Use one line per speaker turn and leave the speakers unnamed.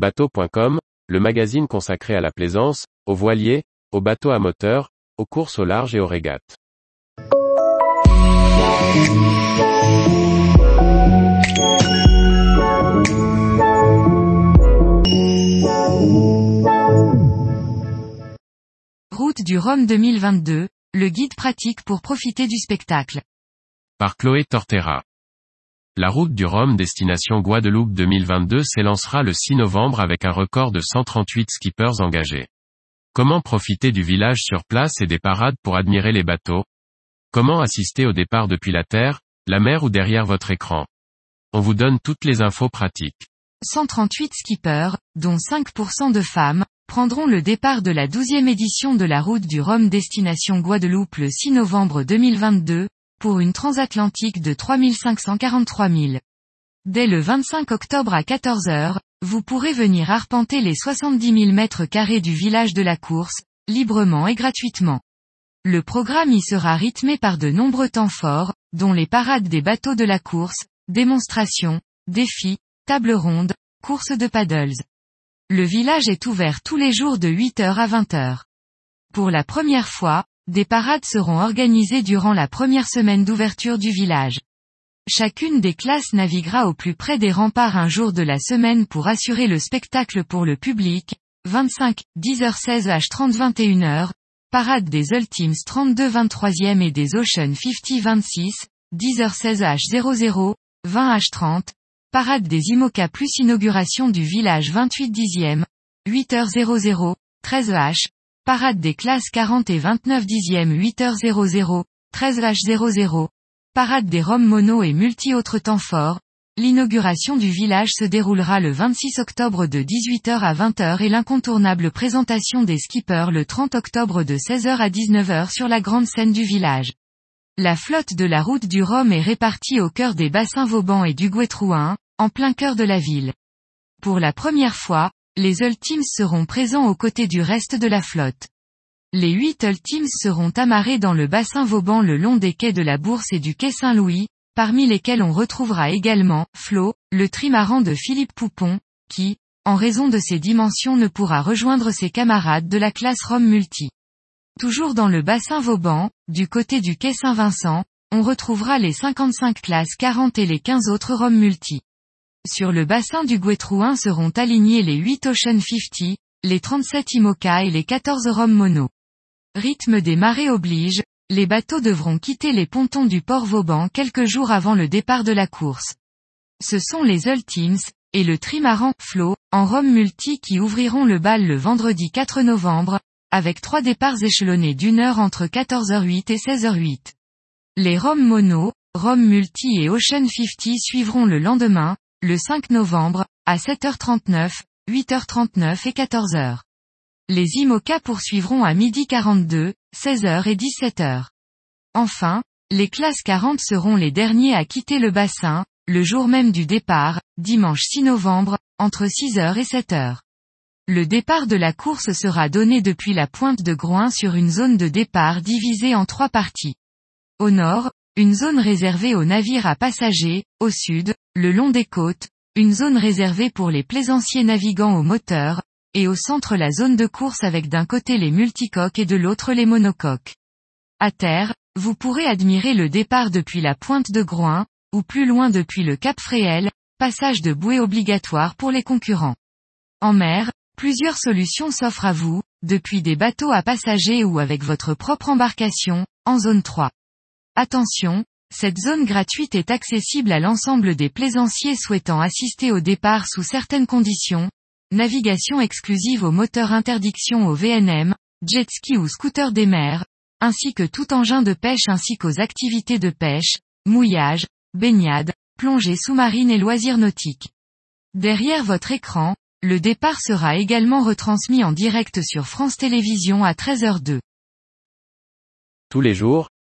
Bateau.com, le magazine consacré à la plaisance, aux voiliers, aux bateaux à moteur, aux courses au large et aux régates.
Route du Rhum 2022, le guide pratique pour profiter du spectacle.
Par Chloé Tortera. La route du Rhum destination Guadeloupe 2022 s'élancera le 6 novembre avec un record de 138 skippers engagés. Comment profiter du village sur place et des parades pour admirer les bateaux? Comment assister au départ depuis la terre, la mer ou derrière votre écran? On vous donne toutes les infos pratiques.
138 skippers, dont 5% de femmes, prendront le départ de la 12e édition de la route du Rhum destination Guadeloupe le 6 novembre 2022, pour une transatlantique de 3543 000. Dès le 25 octobre à 14 h vous pourrez venir arpenter les 70 000 mètres carrés du village de la course, librement et gratuitement. Le programme y sera rythmé par de nombreux temps forts, dont les parades des bateaux de la course, démonstrations, défis, tables rondes, courses de paddles. Le village est ouvert tous les jours de 8h à 20h. Pour la première fois, des parades seront organisées durant la première semaine d'ouverture du village. Chacune des classes naviguera au plus près des remparts un jour de la semaine pour assurer le spectacle pour le public, 25, 10h16 h 30 21h, parade des Ultimes 32 23e et des Ocean 50 26, 10h16 h 00, 20 h 30, Parade des IMOCA plus inauguration du village 28 dixième, 8h00, 13h, Parade des classes 40 et 29 dixième 8h00, 13h00, Parade des Roms mono et multi autres temps forts. L'inauguration du village se déroulera le 26 octobre de 18h à 20h et l'incontournable présentation des skippers le 30 octobre de 16h à 19h sur la grande scène du village. La flotte de la route du Rhum est répartie au cœur des bassins Vauban et du Guétrouin, en plein cœur de la ville. Pour la première fois, les Ultimes seront présents aux côtés du reste de la flotte. Les huit Ultimes seront amarrés dans le bassin Vauban le long des quais de la Bourse et du quai Saint-Louis, parmi lesquels on retrouvera également, Flo, le trimaran de Philippe Poupon, qui, en raison de ses dimensions ne pourra rejoindre ses camarades de la classe Rome Multi. Toujours dans le bassin Vauban, du côté du quai Saint-Vincent, on retrouvera les 55 classes 40 et les 15 autres Rome multi. Sur le bassin du Guétrouin seront alignés les 8 Ocean 50, les 37 Imoca et les 14 Rome mono. Rythme des marées oblige, les bateaux devront quitter les pontons du port Vauban quelques jours avant le départ de la course. Ce sont les Ultimes, et le trimaran Flo, en Rome multi qui ouvriront le bal le vendredi 4 novembre, avec trois départs échelonnés d'une heure entre 14h08 et 16h08. Les Rome Mono, Rome Multi et Ocean 50 suivront le lendemain, le 5 novembre, à 7h39, 8h39 et 14h. Les IMOCA poursuivront à midi 42, 16h et 17h. Enfin, les classes 40 seront les derniers à quitter le bassin, le jour même du départ, dimanche 6 novembre, entre 6h et 7h. Le départ de la course sera donné depuis la pointe de Groin sur une zone de départ divisée en trois parties. Au nord, une zone réservée aux navires à passagers, au sud, le long des côtes, une zone réservée pour les plaisanciers navigants au moteur, et au centre la zone de course avec d'un côté les multicoques et de l'autre les monocoques. À terre, vous pourrez admirer le départ depuis la pointe de Groin, ou plus loin depuis le Cap Fréhel, passage de bouée obligatoire pour les concurrents. En mer, Plusieurs solutions s'offrent à vous, depuis des bateaux à passagers ou avec votre propre embarcation, en zone 3. Attention, cette zone gratuite est accessible à l'ensemble des plaisanciers souhaitant assister au départ sous certaines conditions, navigation exclusive au moteur interdiction au VNM, jet ski ou scooter des mers, ainsi que tout engin de pêche ainsi qu'aux activités de pêche, mouillage, baignade, plongée sous-marine et loisirs nautiques. Derrière votre écran, le départ sera également retransmis en direct sur France Télévisions à 13h02.
Tous les jours,